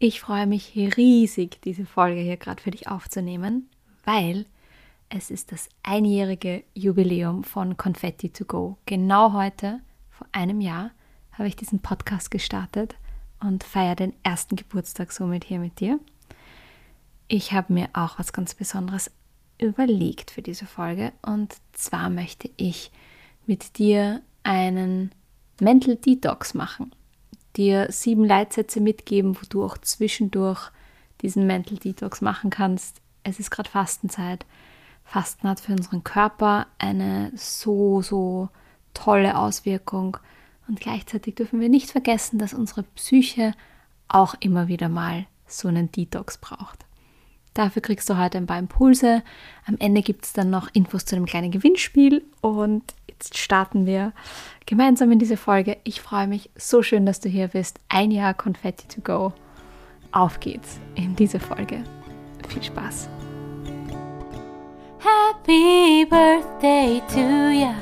Ich freue mich riesig, diese Folge hier gerade für dich aufzunehmen, weil es ist das einjährige Jubiläum von Confetti to Go. Genau heute, vor einem Jahr, habe ich diesen Podcast gestartet und feiere den ersten Geburtstag somit hier mit dir. Ich habe mir auch was ganz Besonderes überlegt für diese Folge und zwar möchte ich mit dir einen Mental Detox machen, dir sieben Leitsätze mitgeben, wo du auch zwischendurch diesen Mental Detox machen kannst. Es ist gerade Fastenzeit. Fasten hat für unseren Körper eine so, so tolle Auswirkung. Und gleichzeitig dürfen wir nicht vergessen, dass unsere Psyche auch immer wieder mal so einen Detox braucht. Dafür kriegst du heute ein paar Impulse. Am Ende gibt es dann noch Infos zu einem kleinen Gewinnspiel. Und jetzt starten wir gemeinsam in diese Folge. Ich freue mich so schön, dass du hier bist. Ein Jahr Confetti to go. Auf geht's in diese Folge. Viel Spaß. Happy birthday to ya.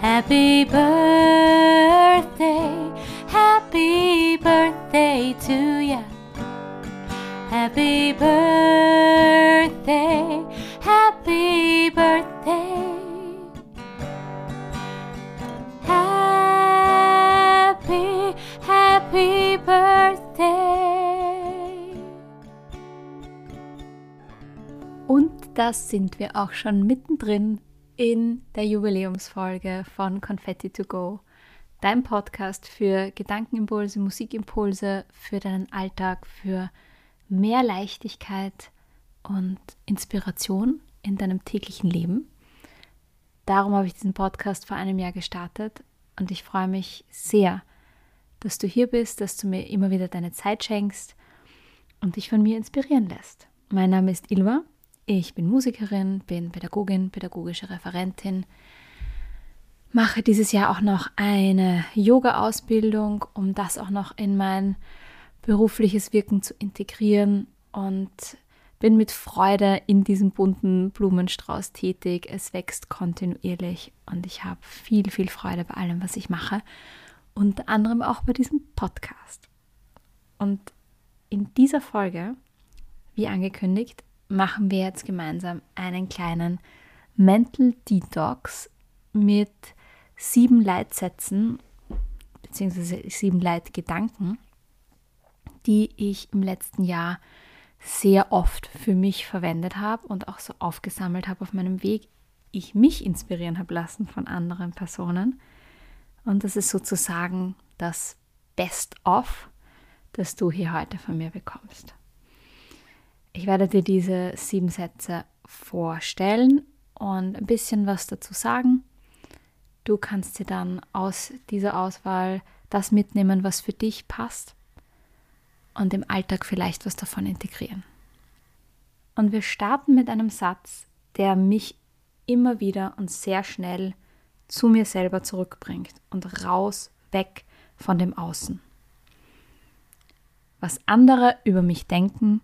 Happy birthday. Happy birthday to ya. Happy birthday. Happy birthday. Happy, happy birthday. Und das sind wir auch schon mittendrin in der Jubiläumsfolge von Confetti to Go, dein Podcast für Gedankenimpulse, Musikimpulse, für deinen Alltag, für mehr Leichtigkeit und Inspiration in deinem täglichen Leben. Darum habe ich diesen Podcast vor einem Jahr gestartet und ich freue mich sehr, dass du hier bist, dass du mir immer wieder deine Zeit schenkst und dich von mir inspirieren lässt. Mein Name ist Ilva ich bin Musikerin, bin Pädagogin, pädagogische Referentin, mache dieses Jahr auch noch eine Yoga-Ausbildung, um das auch noch in mein berufliches Wirken zu integrieren und bin mit Freude in diesem bunten Blumenstrauß tätig. Es wächst kontinuierlich und ich habe viel, viel Freude bei allem, was ich mache. Unter anderem auch bei diesem Podcast. Und in dieser Folge, wie angekündigt, machen wir jetzt gemeinsam einen kleinen Mental Detox mit sieben Leitsätzen bzw. sieben Leitgedanken, die ich im letzten Jahr sehr oft für mich verwendet habe und auch so aufgesammelt habe auf meinem Weg. Ich mich inspirieren habe lassen von anderen Personen. Und das ist sozusagen das Best-of, das du hier heute von mir bekommst. Ich werde dir diese sieben Sätze vorstellen und ein bisschen was dazu sagen. Du kannst dir dann aus dieser Auswahl das mitnehmen, was für dich passt und im Alltag vielleicht was davon integrieren. Und wir starten mit einem Satz, der mich immer wieder und sehr schnell zu mir selber zurückbringt und raus, weg von dem Außen. Was andere über mich denken,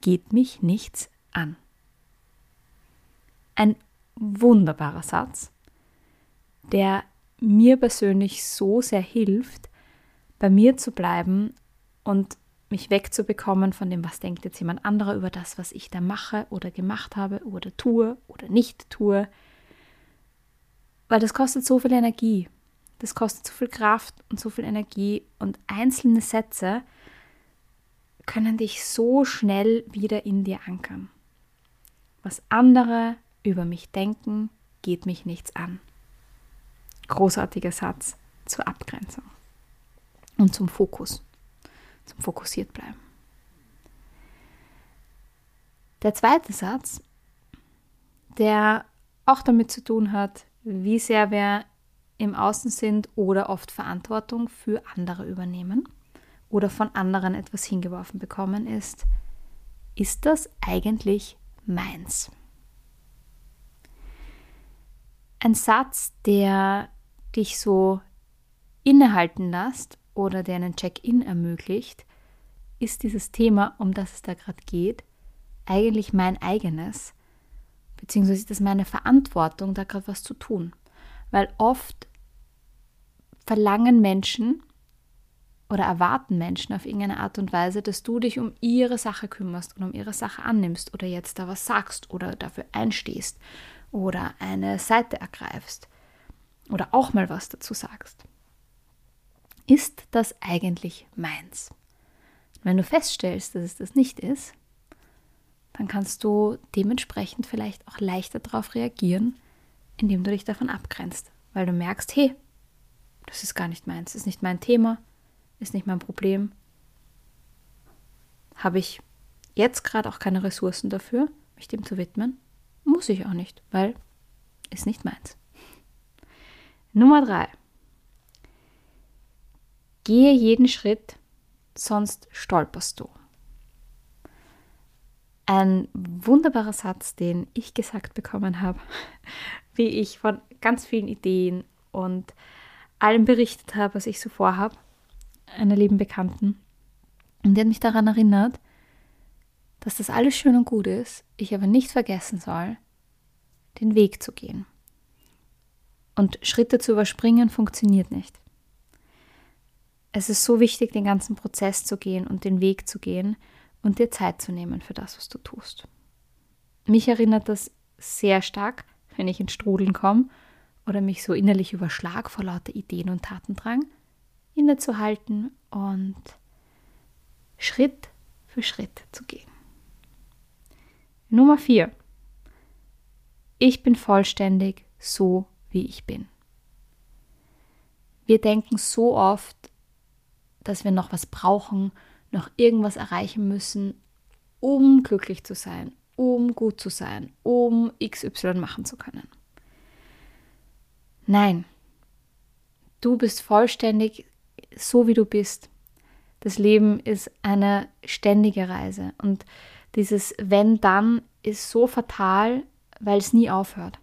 geht mich nichts an. Ein wunderbarer Satz, der mir persönlich so sehr hilft, bei mir zu bleiben und mich wegzubekommen von dem, was denkt jetzt jemand anderer über das, was ich da mache oder gemacht habe oder tue oder nicht tue. Weil das kostet so viel Energie. Das kostet so viel Kraft und so viel Energie und einzelne Sätze können dich so schnell wieder in dir ankern. Was andere über mich denken, geht mich nichts an. Großartiger Satz zur Abgrenzung und zum Fokus, zum fokussiert bleiben. Der zweite Satz, der auch damit zu tun hat, wie sehr wir im Außen sind oder oft Verantwortung für andere übernehmen oder von anderen etwas hingeworfen bekommen ist, ist das eigentlich meins? Ein Satz, der dich so innehalten lässt oder der einen Check-in ermöglicht, ist dieses Thema, um das es da gerade geht, eigentlich mein eigenes, beziehungsweise ist es meine Verantwortung, da gerade was zu tun. Weil oft verlangen Menschen oder erwarten Menschen auf irgendeine Art und Weise, dass du dich um ihre Sache kümmerst und um ihre Sache annimmst oder jetzt da was sagst oder dafür einstehst oder eine Seite ergreifst oder auch mal was dazu sagst. Ist das eigentlich meins? Wenn du feststellst, dass es das nicht ist, dann kannst du dementsprechend vielleicht auch leichter darauf reagieren, indem du dich davon abgrenzt, weil du merkst, hey, das ist gar nicht meins, ist nicht mein Thema, ist nicht mein Problem. Habe ich jetzt gerade auch keine Ressourcen dafür, mich dem zu widmen? Muss ich auch nicht, weil ist nicht meins. Nummer drei. Gehe jeden Schritt, sonst stolperst du. Ein wunderbarer Satz, den ich gesagt bekommen habe, wie ich von ganz vielen Ideen und allem berichtet habe, was ich so vorhabe, einer lieben Bekannten. Und die hat mich daran erinnert, dass das alles schön und gut ist, ich aber nicht vergessen soll, den Weg zu gehen. Und Schritte zu überspringen funktioniert nicht. Es ist so wichtig, den ganzen Prozess zu gehen und den Weg zu gehen und dir Zeit zu nehmen für das, was du tust. Mich erinnert das sehr stark, wenn ich ins Strudeln komme oder mich so innerlich überschlag vor lauter Ideen und Tatendrang, innezuhalten und Schritt für Schritt zu gehen. Nummer 4. Ich bin vollständig so, wie ich bin. Wir denken so oft, dass wir noch was brauchen, noch irgendwas erreichen müssen, um glücklich zu sein, um gut zu sein, um XY machen zu können. Nein, du bist vollständig so, wie du bist. Das Leben ist eine ständige Reise und dieses Wenn dann ist so fatal, weil es nie aufhört.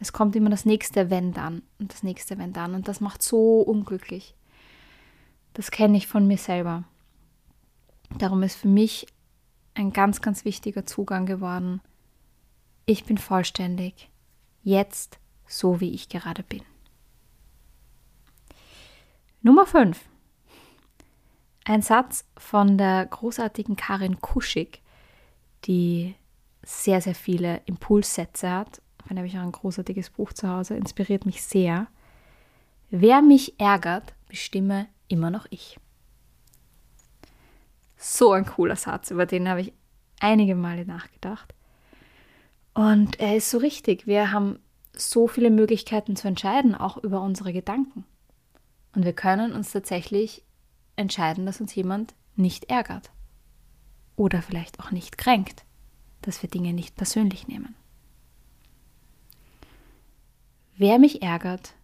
Es kommt immer das nächste Wenn dann und das nächste Wenn dann und das macht so unglücklich. Das kenne ich von mir selber. Darum ist für mich ein ganz, ganz wichtiger Zugang geworden. Ich bin vollständig, jetzt so wie ich gerade bin. Nummer 5. Ein Satz von der großartigen Karin Kuschig, die sehr, sehr viele Impulssätze hat. Davon habe ich auch ein großartiges Buch zu Hause, inspiriert mich sehr. Wer mich ärgert, bestimme immer noch ich. So ein cooler Satz, über den habe ich einige Male nachgedacht. Und er ist so richtig. Wir haben so viele Möglichkeiten zu entscheiden, auch über unsere Gedanken. Und wir können uns tatsächlich entscheiden, dass uns jemand nicht ärgert. Oder vielleicht auch nicht kränkt, dass wir Dinge nicht persönlich nehmen. Wer mich ärgert,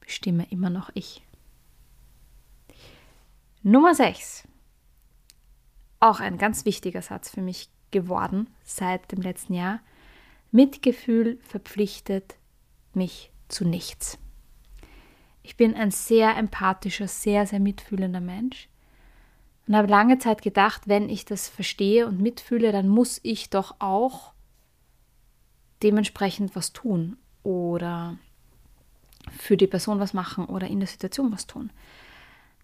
bestimme immer noch ich. Nummer 6 auch ein ganz wichtiger Satz für mich geworden seit dem letzten Jahr. Mitgefühl verpflichtet mich zu nichts. Ich bin ein sehr empathischer, sehr, sehr mitfühlender Mensch und habe lange Zeit gedacht, wenn ich das verstehe und mitfühle, dann muss ich doch auch dementsprechend was tun oder für die Person was machen oder in der Situation was tun.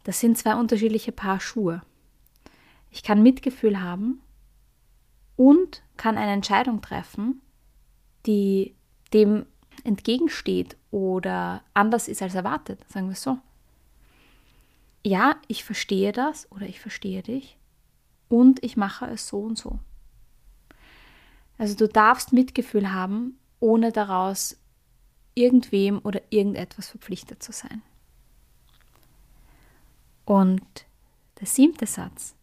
Das sind zwei unterschiedliche Paar Schuhe. Ich kann Mitgefühl haben und kann eine Entscheidung treffen, die dem entgegensteht oder anders ist als erwartet, sagen wir es so. Ja, ich verstehe das oder ich verstehe dich und ich mache es so und so. Also du darfst Mitgefühl haben, ohne daraus irgendwem oder irgendetwas verpflichtet zu sein. Und der siebte Satz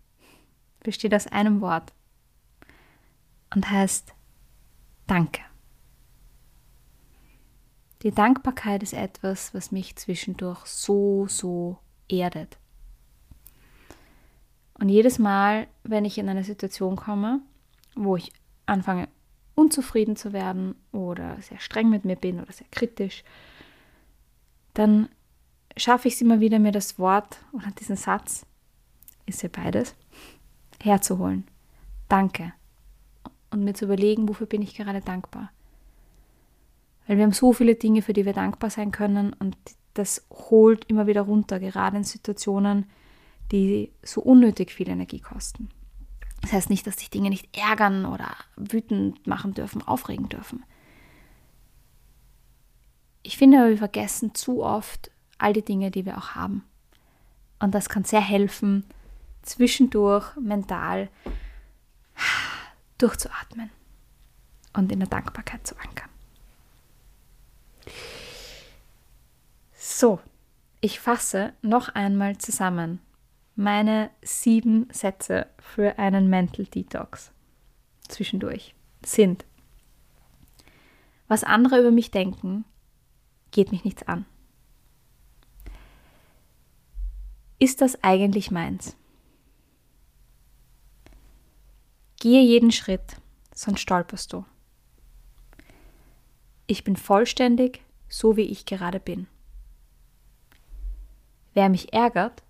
besteht aus einem Wort und heißt Danke. Die Dankbarkeit ist etwas, was mich zwischendurch so, so erdet. Und jedes Mal, wenn ich in eine Situation komme, wo ich anfange unzufrieden zu werden oder sehr streng mit mir bin oder sehr kritisch, dann schaffe ich es immer wieder, mir das Wort oder diesen Satz, ist ja beides, herzuholen. Danke. Und mir zu überlegen, wofür bin ich gerade dankbar. Weil wir haben so viele Dinge, für die wir dankbar sein können und das holt immer wieder runter, gerade in Situationen, die so unnötig viel Energie kosten. Das heißt nicht, dass sich Dinge nicht ärgern oder wütend machen dürfen, aufregen dürfen. Ich finde, wir vergessen zu oft all die Dinge, die wir auch haben. Und das kann sehr helfen, zwischendurch mental durchzuatmen und in der Dankbarkeit zu ankern. So, ich fasse noch einmal zusammen meine sieben Sätze für einen Mental Detox zwischendurch sind, was andere über mich denken, geht mich nichts an. Ist das eigentlich meins? Gehe jeden Schritt, sonst stolperst du. Ich bin vollständig, so wie ich gerade bin. Wer mich ärgert,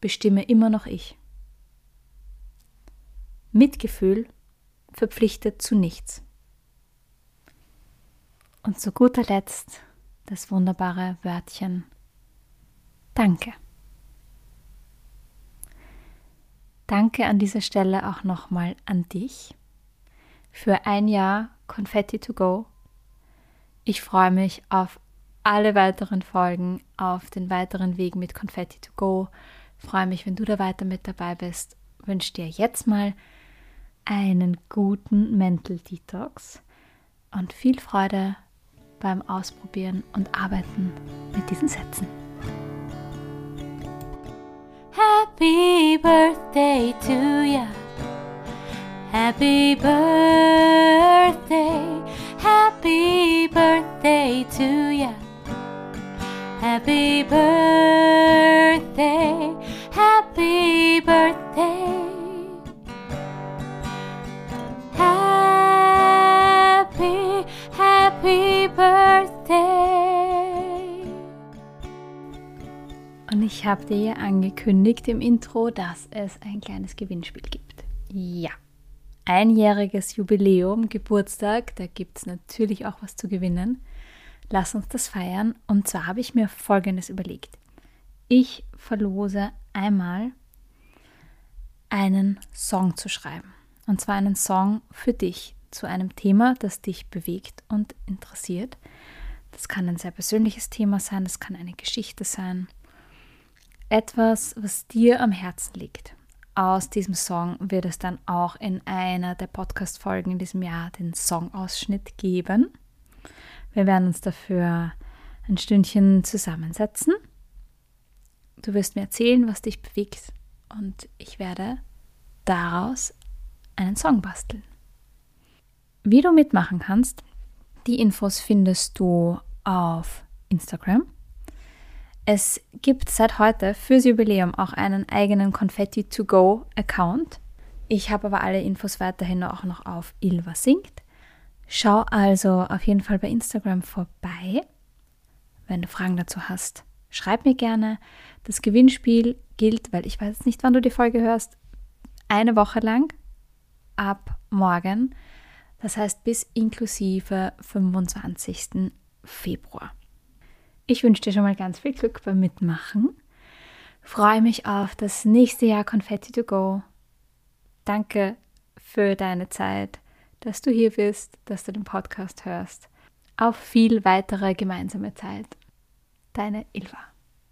bestimme immer noch ich. Mitgefühl verpflichtet zu nichts. Und zu guter Letzt das wunderbare Wörtchen Danke. Danke an dieser Stelle auch nochmal an dich für ein Jahr Confetti to Go. Ich freue mich auf alle weiteren Folgen, auf den weiteren Weg mit Confetti to Go. Freue mich, wenn du da weiter mit dabei bist. Wünsche dir jetzt mal einen guten Mental Detox und viel Freude beim Ausprobieren und Arbeiten mit diesen Sätzen. Happy Birthday to ya. Happy Birthday. Happy Birthday to ya. Happy Birthday. Und ich habe dir ja angekündigt im Intro, dass es ein kleines Gewinnspiel gibt. Ja. Einjähriges Jubiläum, Geburtstag, da gibt es natürlich auch was zu gewinnen. Lass uns das feiern. Und zwar habe ich mir Folgendes überlegt. Ich verlose einmal einen Song zu schreiben. Und zwar einen Song für dich zu einem Thema, das dich bewegt und interessiert. Das kann ein sehr persönliches Thema sein, das kann eine Geschichte sein. Etwas, was dir am Herzen liegt. Aus diesem Song wird es dann auch in einer der Podcast-Folgen in diesem Jahr den Songausschnitt geben. Wir werden uns dafür ein Stündchen zusammensetzen. Du wirst mir erzählen, was dich bewegt und ich werde daraus einen Song basteln. Wie du mitmachen kannst, die Infos findest du auf Instagram. Es gibt seit heute fürs Jubiläum auch einen eigenen Confetti to go Account. Ich habe aber alle Infos weiterhin auch noch auf Ilva singt. Schau also auf jeden Fall bei Instagram vorbei. Wenn du Fragen dazu hast, schreib mir gerne. Das Gewinnspiel gilt, weil ich weiß nicht, wann du die Folge hörst, eine Woche lang ab morgen. Das heißt bis inklusive 25. Februar. Ich wünsche dir schon mal ganz viel Glück beim Mitmachen. Freue mich auf das nächste Jahr Confetti to Go. Danke für deine Zeit dass du hier bist, dass du den Podcast hörst. Auf viel weitere gemeinsame Zeit. Deine Ilva.